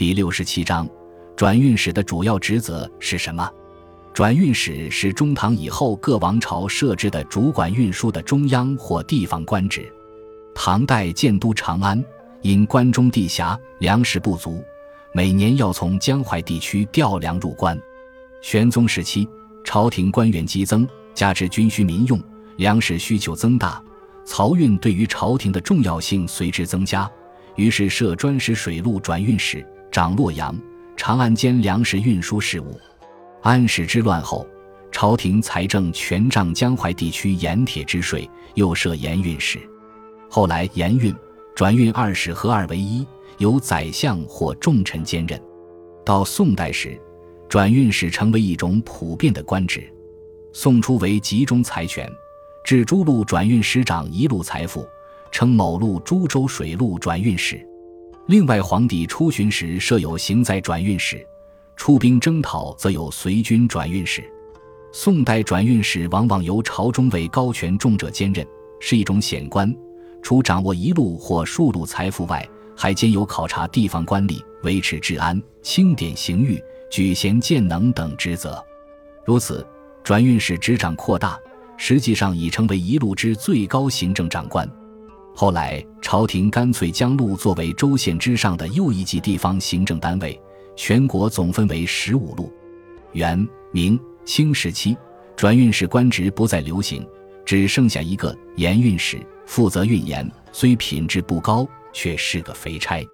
第六十七章，转运使的主要职责是什么？转运使是中唐以后各王朝设置的主管运输的中央或地方官职。唐代建都长安，因关中地狭，粮食不足，每年要从江淮地区调粮入关。玄宗时期，朝廷官员激增，加之军需民用，粮食需求增大，漕运对于朝廷的重要性随之增加。于是设专使水陆转运使，掌洛阳、长安间粮食运输事务。安史之乱后，朝廷财政全仗江淮地区盐铁之税，又设盐运使。后来盐运、转运二使合二为一，由宰相或重臣兼任。到宋代时，转运使成为一种普遍的官职。宋初为集中财权，置诸路转运使长一路财富，称某路诸州水路转运使。另外，皇帝出巡时设有行在转运使。出兵征讨，则有随军转运使。宋代转运使往往由朝中位高权重者兼任，是一种显官。除掌握一路或数路财富外，还兼有考察地方官吏、维持治安、清点刑狱、举贤荐能等职责。如此，转运使执掌扩大，实际上已成为一路之最高行政长官。后来，朝廷干脆将路作为州县之上的又一级地方行政单位。全国总分为十五路。元、明、清时期，转运使官职不再流行，只剩下一个盐运使，负责运盐。虽品质不高，却是个肥差。